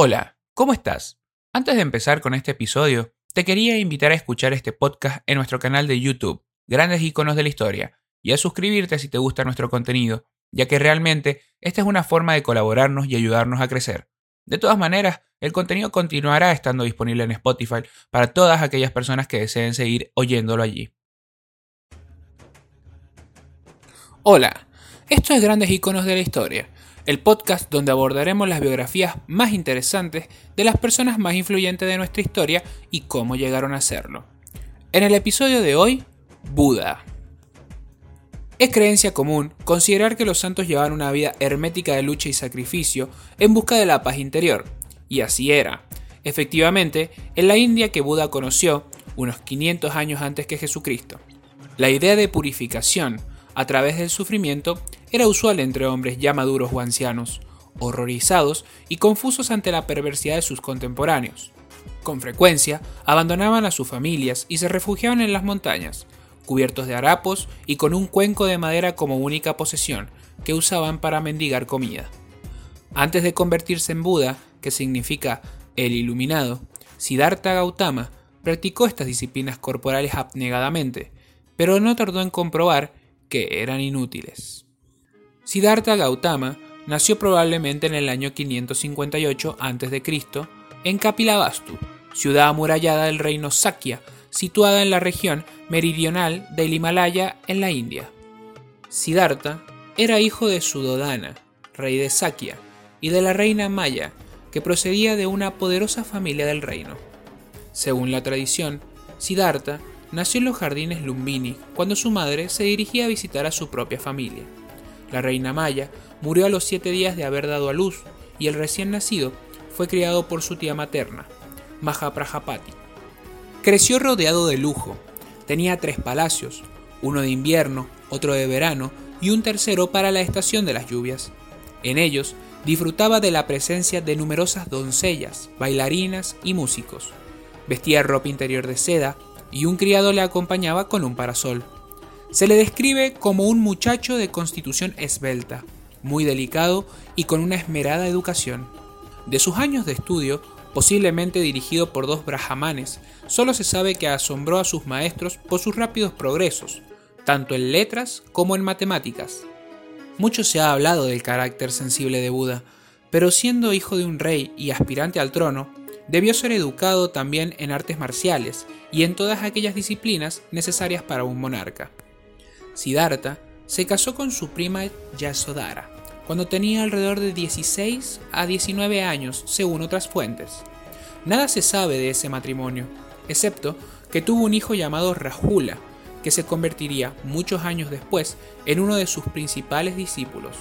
Hola, ¿cómo estás? Antes de empezar con este episodio, te quería invitar a escuchar este podcast en nuestro canal de YouTube, Grandes Iconos de la Historia, y a suscribirte si te gusta nuestro contenido, ya que realmente esta es una forma de colaborarnos y ayudarnos a crecer. De todas maneras, el contenido continuará estando disponible en Spotify para todas aquellas personas que deseen seguir oyéndolo allí. Hola, esto es Grandes Iconos de la Historia el podcast donde abordaremos las biografías más interesantes de las personas más influyentes de nuestra historia y cómo llegaron a serlo. En el episodio de hoy, Buda. Es creencia común considerar que los santos llevaban una vida hermética de lucha y sacrificio en busca de la paz interior, y así era. Efectivamente, en la India que Buda conoció, unos 500 años antes que Jesucristo. La idea de purificación a través del sufrimiento era usual entre hombres ya maduros o ancianos, horrorizados y confusos ante la perversidad de sus contemporáneos. Con frecuencia, abandonaban a sus familias y se refugiaban en las montañas, cubiertos de harapos y con un cuenco de madera como única posesión, que usaban para mendigar comida. Antes de convertirse en Buda, que significa el iluminado, Siddhartha Gautama practicó estas disciplinas corporales abnegadamente, pero no tardó en comprobar que eran inútiles. Siddhartha Gautama nació probablemente en el año 558 a.C. en Kapilavastu, ciudad amurallada del reino Sakya, situada en la región meridional del Himalaya en la India. Siddhartha era hijo de Sudodana, rey de Sakya, y de la reina Maya, que procedía de una poderosa familia del reino. Según la tradición, Siddhartha nació en los jardines Lumbini cuando su madre se dirigía a visitar a su propia familia. La reina Maya murió a los siete días de haber dado a luz y el recién nacido fue criado por su tía materna, Mahaprajapati. Creció rodeado de lujo. Tenía tres palacios, uno de invierno, otro de verano y un tercero para la estación de las lluvias. En ellos disfrutaba de la presencia de numerosas doncellas, bailarinas y músicos. Vestía ropa interior de seda y un criado le acompañaba con un parasol. Se le describe como un muchacho de constitución esbelta, muy delicado y con una esmerada educación. De sus años de estudio, posiblemente dirigido por dos brahmanes, solo se sabe que asombró a sus maestros por sus rápidos progresos, tanto en letras como en matemáticas. Mucho se ha hablado del carácter sensible de Buda, pero siendo hijo de un rey y aspirante al trono, debió ser educado también en artes marciales y en todas aquellas disciplinas necesarias para un monarca. Siddhartha se casó con su prima Yasodhara cuando tenía alrededor de 16 a 19 años, según otras fuentes. Nada se sabe de ese matrimonio, excepto que tuvo un hijo llamado Rahula, que se convertiría muchos años después en uno de sus principales discípulos.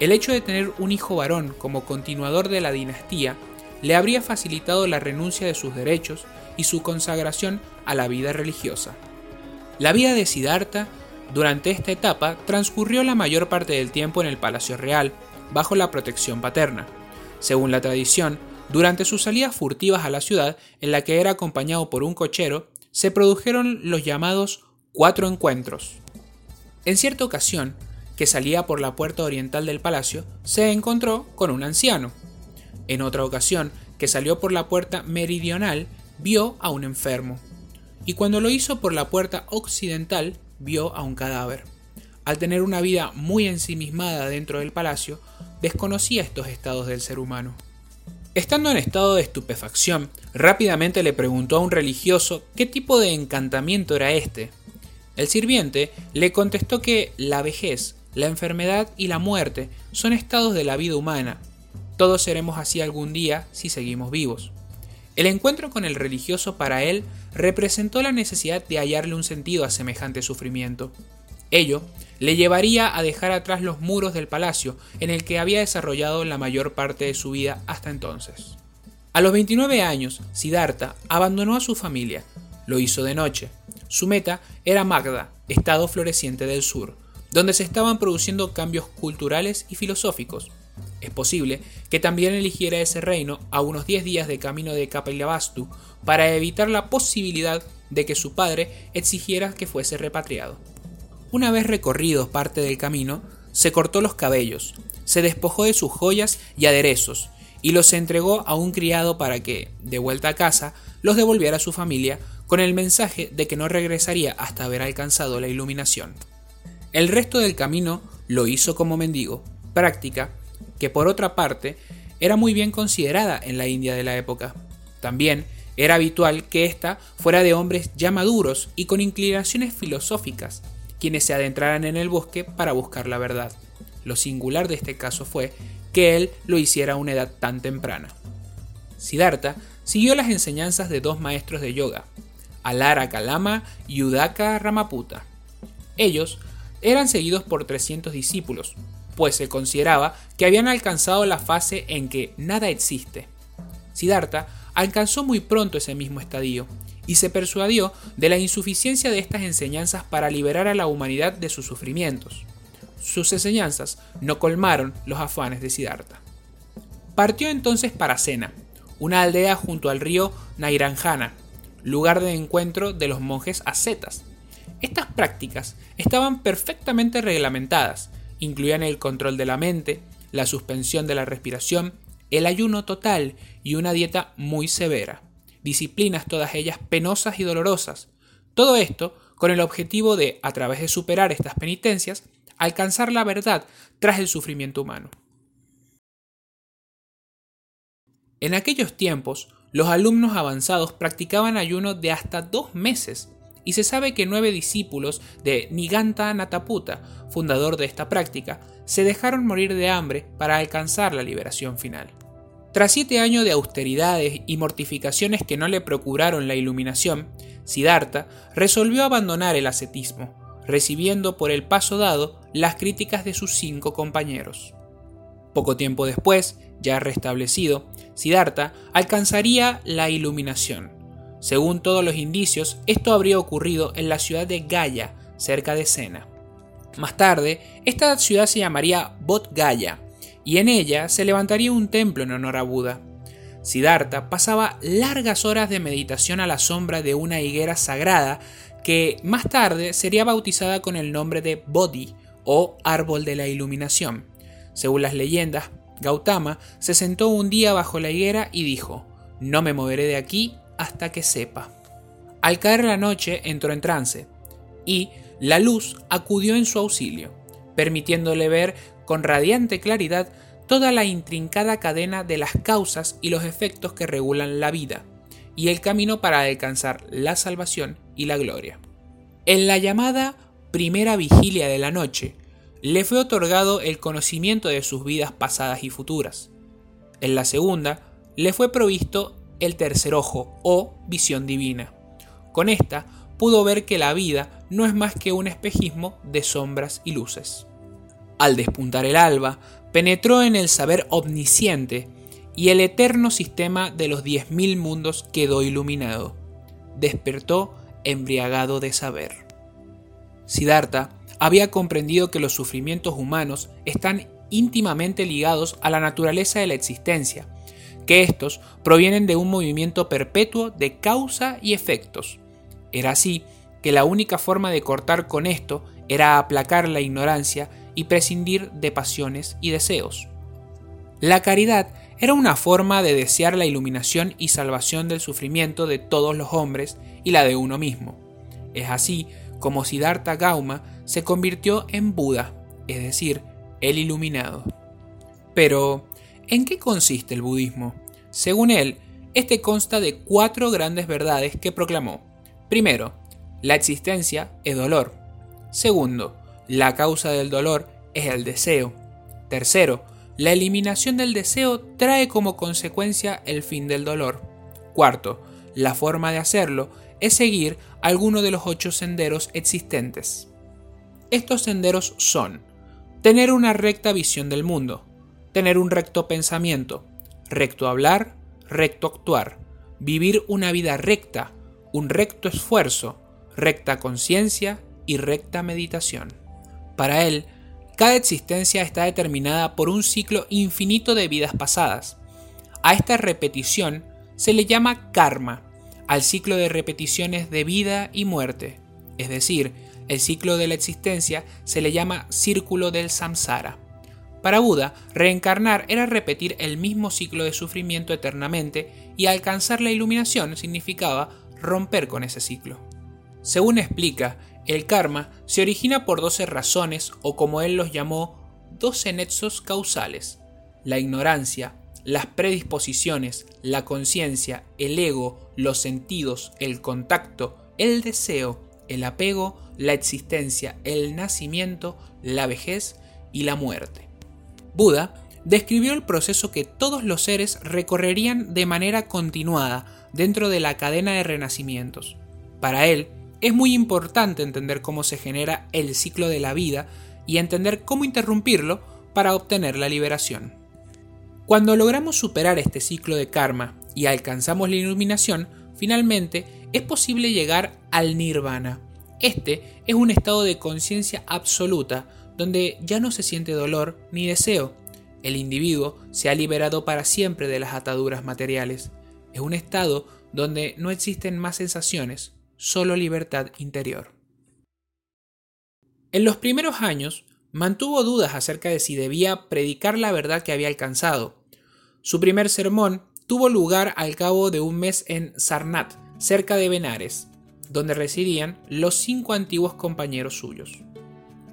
El hecho de tener un hijo varón como continuador de la dinastía le habría facilitado la renuncia de sus derechos y su consagración a la vida religiosa. La vida de Siddhartha durante esta etapa transcurrió la mayor parte del tiempo en el Palacio Real, bajo la protección paterna. Según la tradición, durante sus salidas furtivas a la ciudad, en la que era acompañado por un cochero, se produjeron los llamados cuatro encuentros. En cierta ocasión, que salía por la puerta oriental del palacio, se encontró con un anciano. En otra ocasión, que salió por la puerta meridional, vio a un enfermo. Y cuando lo hizo por la puerta occidental, vio a un cadáver. Al tener una vida muy ensimismada dentro del palacio, desconocía estos estados del ser humano. Estando en estado de estupefacción, rápidamente le preguntó a un religioso qué tipo de encantamiento era este. El sirviente le contestó que la vejez, la enfermedad y la muerte son estados de la vida humana. Todos seremos así algún día si seguimos vivos. El encuentro con el religioso para él representó la necesidad de hallarle un sentido a semejante sufrimiento. Ello le llevaría a dejar atrás los muros del palacio en el que había desarrollado la mayor parte de su vida hasta entonces. A los 29 años, Siddhartha abandonó a su familia. Lo hizo de noche. Su meta era Magda, estado floreciente del sur, donde se estaban produciendo cambios culturales y filosóficos, es posible que también eligiera ese reino a unos 10 días de camino de Kapilavastu para evitar la posibilidad de que su padre exigiera que fuese repatriado. Una vez recorrido parte del camino, se cortó los cabellos, se despojó de sus joyas y aderezos, y los entregó a un criado para que, de vuelta a casa, los devolviera a su familia con el mensaje de que no regresaría hasta haber alcanzado la iluminación. El resto del camino lo hizo como mendigo, práctica que por otra parte era muy bien considerada en la India de la época. También era habitual que ésta fuera de hombres ya maduros y con inclinaciones filosóficas, quienes se adentraran en el bosque para buscar la verdad. Lo singular de este caso fue que él lo hiciera a una edad tan temprana. Siddhartha siguió las enseñanzas de dos maestros de yoga, Alara Kalama y Udaka Ramaputa. Ellos eran seguidos por 300 discípulos, pues se consideraba que habían alcanzado la fase en que nada existe. Siddhartha alcanzó muy pronto ese mismo estadio y se persuadió de la insuficiencia de estas enseñanzas para liberar a la humanidad de sus sufrimientos. Sus enseñanzas no colmaron los afanes de Siddhartha. Partió entonces para Sena, una aldea junto al río Nairanjana, lugar de encuentro de los monjes ascetas. Estas prácticas estaban perfectamente reglamentadas, incluían el control de la mente, la suspensión de la respiración, el ayuno total y una dieta muy severa, disciplinas todas ellas penosas y dolorosas. Todo esto con el objetivo de, a través de superar estas penitencias, alcanzar la verdad tras el sufrimiento humano. En aquellos tiempos, los alumnos avanzados practicaban ayuno de hasta dos meses y se sabe que nueve discípulos de Niganta Nataputa, fundador de esta práctica, se dejaron morir de hambre para alcanzar la liberación final. Tras siete años de austeridades y mortificaciones que no le procuraron la iluminación, Siddhartha resolvió abandonar el ascetismo, recibiendo por el paso dado las críticas de sus cinco compañeros. Poco tiempo después, ya restablecido, Siddhartha alcanzaría la iluminación. Según todos los indicios, esto habría ocurrido en la ciudad de Gaya, cerca de Sena. Más tarde, esta ciudad se llamaría Bodh Gaya, y en ella se levantaría un templo en honor a Buda. Siddhartha pasaba largas horas de meditación a la sombra de una higuera sagrada que más tarde sería bautizada con el nombre de Bodhi o Árbol de la Iluminación. Según las leyendas, Gautama se sentó un día bajo la higuera y dijo, no me moveré de aquí hasta que sepa. Al caer la noche entró en trance y la luz acudió en su auxilio, permitiéndole ver con radiante claridad toda la intrincada cadena de las causas y los efectos que regulan la vida, y el camino para alcanzar la salvación y la gloria. En la llamada primera vigilia de la noche, le fue otorgado el conocimiento de sus vidas pasadas y futuras. En la segunda, le fue provisto el tercer ojo o visión divina. Con esta pudo ver que la vida no es más que un espejismo de sombras y luces. Al despuntar el alba, penetró en el saber omnisciente y el eterno sistema de los diez mil mundos quedó iluminado. Despertó embriagado de saber. Siddhartha había comprendido que los sufrimientos humanos están íntimamente ligados a la naturaleza de la existencia, que estos provienen de un movimiento perpetuo de causa y efectos. Era así que la única forma de cortar con esto era aplacar la ignorancia y prescindir de pasiones y deseos. La caridad era una forma de desear la iluminación y salvación del sufrimiento de todos los hombres y la de uno mismo. Es así como Siddhartha Gauma se convirtió en Buda, es decir, el iluminado. Pero, ¿en qué consiste el budismo? Según él, este consta de cuatro grandes verdades que proclamó. Primero, la existencia es dolor. Segundo, la causa del dolor es el deseo. Tercero, la eliminación del deseo trae como consecuencia el fin del dolor. Cuarto, la forma de hacerlo es seguir alguno de los ocho senderos existentes. Estos senderos son tener una recta visión del mundo, tener un recto pensamiento, recto hablar, recto actuar, vivir una vida recta, un recto esfuerzo, recta conciencia y recta meditación. Para él, cada existencia está determinada por un ciclo infinito de vidas pasadas. A esta repetición se le llama karma, al ciclo de repeticiones de vida y muerte, es decir, el ciclo de la existencia se le llama círculo del samsara. Para Buda, reencarnar era repetir el mismo ciclo de sufrimiento eternamente y alcanzar la iluminación significaba romper con ese ciclo. Según explica, el karma se origina por 12 razones o como él los llamó, 12 nexos causales. La ignorancia, las predisposiciones, la conciencia, el ego, los sentidos, el contacto, el deseo, el apego, la existencia, el nacimiento, la vejez y la muerte. Buda describió el proceso que todos los seres recorrerían de manera continuada dentro de la cadena de renacimientos. Para él, es muy importante entender cómo se genera el ciclo de la vida y entender cómo interrumpirlo para obtener la liberación. Cuando logramos superar este ciclo de karma y alcanzamos la iluminación, finalmente es posible llegar al nirvana. Este es un estado de conciencia absoluta donde ya no se siente dolor ni deseo. El individuo se ha liberado para siempre de las ataduras materiales. Es un estado donde no existen más sensaciones, solo libertad interior. En los primeros años, mantuvo dudas acerca de si debía predicar la verdad que había alcanzado. Su primer sermón tuvo lugar al cabo de un mes en Sarnat, cerca de Benares, donde residían los cinco antiguos compañeros suyos.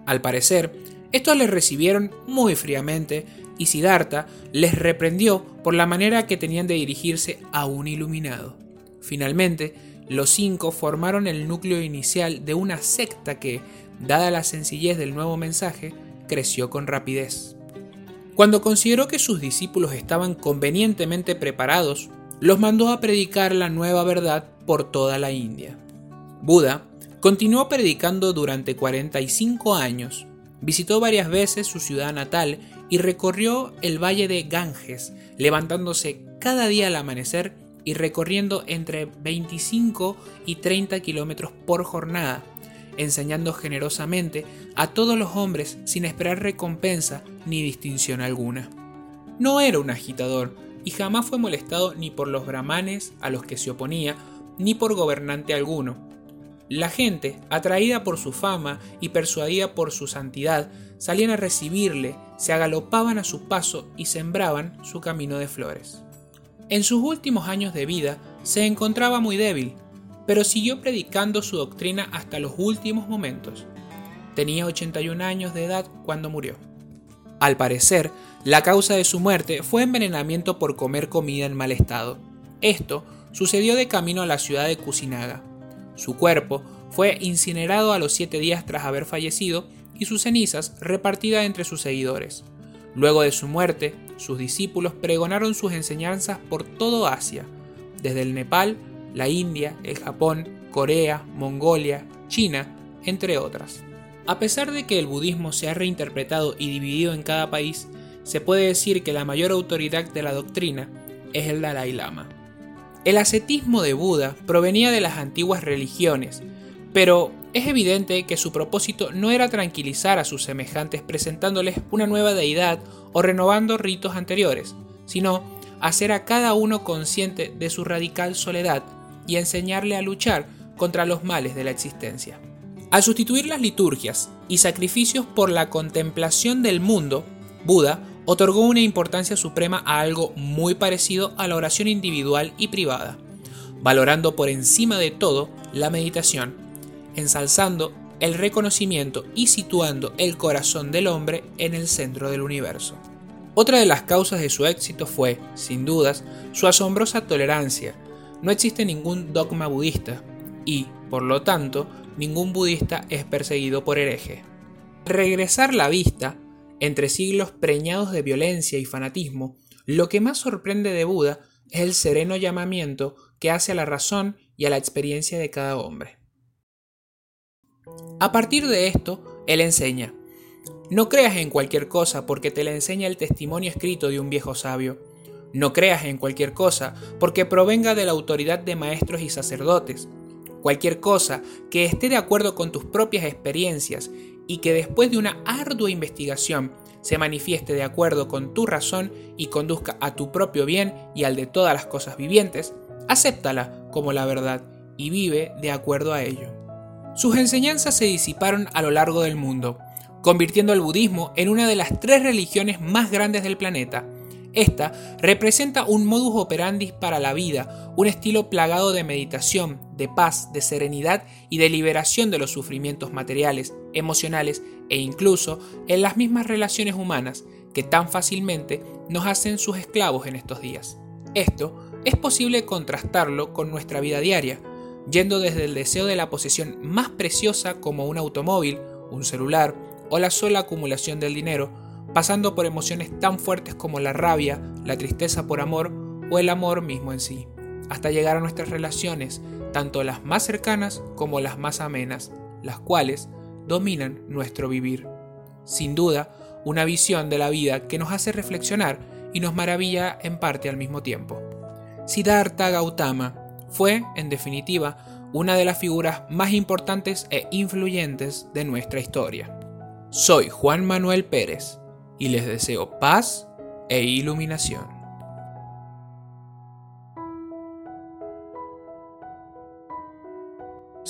Al parecer, estos les recibieron muy fríamente y Siddhartha les reprendió por la manera que tenían de dirigirse a un iluminado. Finalmente, los cinco formaron el núcleo inicial de una secta que, dada la sencillez del nuevo mensaje, creció con rapidez. Cuando consideró que sus discípulos estaban convenientemente preparados, los mandó a predicar la nueva verdad por toda la India. Buda continuó predicando durante 45 años, visitó varias veces su ciudad natal y recorrió el valle de Ganges, levantándose cada día al amanecer y recorriendo entre 25 y 30 kilómetros por jornada, enseñando generosamente a todos los hombres sin esperar recompensa ni distinción alguna. No era un agitador y jamás fue molestado ni por los brahmanes a los que se oponía, ni por gobernante alguno. La gente, atraída por su fama y persuadida por su santidad, salían a recibirle, se agalopaban a su paso y sembraban su camino de flores. En sus últimos años de vida se encontraba muy débil, pero siguió predicando su doctrina hasta los últimos momentos. Tenía 81 años de edad cuando murió. Al parecer, la causa de su muerte fue envenenamiento por comer comida en mal estado. Esto sucedió de camino a la ciudad de Kusinaga. Su cuerpo fue incinerado a los siete días tras haber fallecido y sus cenizas repartidas entre sus seguidores. Luego de su muerte, sus discípulos pregonaron sus enseñanzas por todo Asia, desde el Nepal la India, el Japón, Corea, Mongolia, China, entre otras. A pesar de que el budismo se ha reinterpretado y dividido en cada país, se puede decir que la mayor autoridad de la doctrina es el Dalai Lama. El ascetismo de Buda provenía de las antiguas religiones, pero es evidente que su propósito no era tranquilizar a sus semejantes presentándoles una nueva deidad o renovando ritos anteriores, sino hacer a cada uno consciente de su radical soledad y enseñarle a luchar contra los males de la existencia. Al sustituir las liturgias y sacrificios por la contemplación del mundo, Buda otorgó una importancia suprema a algo muy parecido a la oración individual y privada, valorando por encima de todo la meditación, ensalzando el reconocimiento y situando el corazón del hombre en el centro del universo. Otra de las causas de su éxito fue, sin dudas, su asombrosa tolerancia, no existe ningún dogma budista y, por lo tanto, ningún budista es perseguido por hereje. Regresar la vista, entre siglos preñados de violencia y fanatismo, lo que más sorprende de Buda es el sereno llamamiento que hace a la razón y a la experiencia de cada hombre. A partir de esto, él enseña, no creas en cualquier cosa porque te la enseña el testimonio escrito de un viejo sabio. No creas en cualquier cosa, porque provenga de la autoridad de maestros y sacerdotes. Cualquier cosa que esté de acuerdo con tus propias experiencias y que después de una ardua investigación se manifieste de acuerdo con tu razón y conduzca a tu propio bien y al de todas las cosas vivientes, acéptala como la verdad y vive de acuerdo a ello. Sus enseñanzas se disiparon a lo largo del mundo. convirtiendo al budismo en una de las tres religiones más grandes del planeta. Esta representa un modus operandi para la vida, un estilo plagado de meditación, de paz, de serenidad y de liberación de los sufrimientos materiales, emocionales e incluso en las mismas relaciones humanas que tan fácilmente nos hacen sus esclavos en estos días. Esto es posible contrastarlo con nuestra vida diaria, yendo desde el deseo de la posesión más preciosa como un automóvil, un celular o la sola acumulación del dinero, pasando por emociones tan fuertes como la rabia, la tristeza por amor o el amor mismo en sí, hasta llegar a nuestras relaciones, tanto las más cercanas como las más amenas, las cuales dominan nuestro vivir. Sin duda, una visión de la vida que nos hace reflexionar y nos maravilla en parte al mismo tiempo. Siddhartha Gautama fue, en definitiva, una de las figuras más importantes e influyentes de nuestra historia. Soy Juan Manuel Pérez y les deseo paz e iluminación.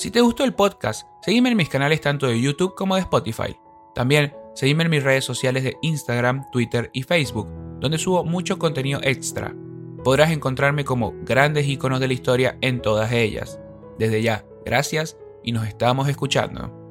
Si te gustó el podcast, seguime en mis canales tanto de YouTube como de Spotify. También seguime en mis redes sociales de Instagram, Twitter y Facebook, donde subo mucho contenido extra. Podrás encontrarme como grandes iconos de la historia en todas ellas. Desde ya, gracias y nos estamos escuchando.